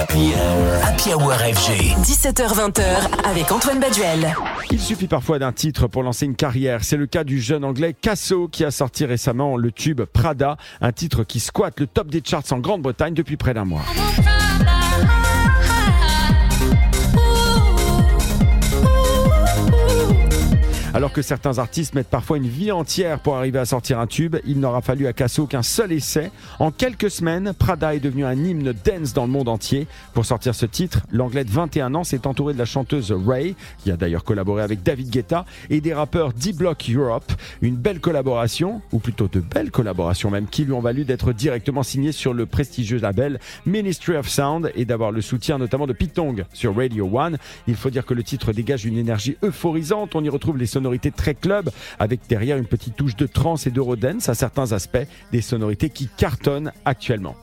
Happy Hour FG. 17h20h avec Antoine Baduel. Il suffit parfois d'un titre pour lancer une carrière. C'est le cas du jeune anglais Casso qui a sorti récemment le tube Prada, un titre qui squatte le top des charts en Grande-Bretagne depuis près d'un mois. Alors que certains artistes mettent parfois une vie entière pour arriver à sortir un tube, il n'aura fallu à Casso qu'un seul essai. En quelques semaines, Prada est devenu un hymne dance dans le monde entier. Pour sortir ce titre, l'anglais de 21 ans s'est entouré de la chanteuse Ray, qui a d'ailleurs collaboré avec David Guetta, et des rappeurs D-Block Europe. Une belle collaboration, ou plutôt de belles collaborations même, qui lui ont valu d'être directement signé sur le prestigieux label Ministry of Sound et d'avoir le soutien notamment de Pitong sur Radio One. Il faut dire que le titre dégage une énergie euphorisante. On y retrouve les sonorités très club, avec derrière une petite touche de trance et d'eurodance à certains aspects, des sonorités qui cartonnent actuellement.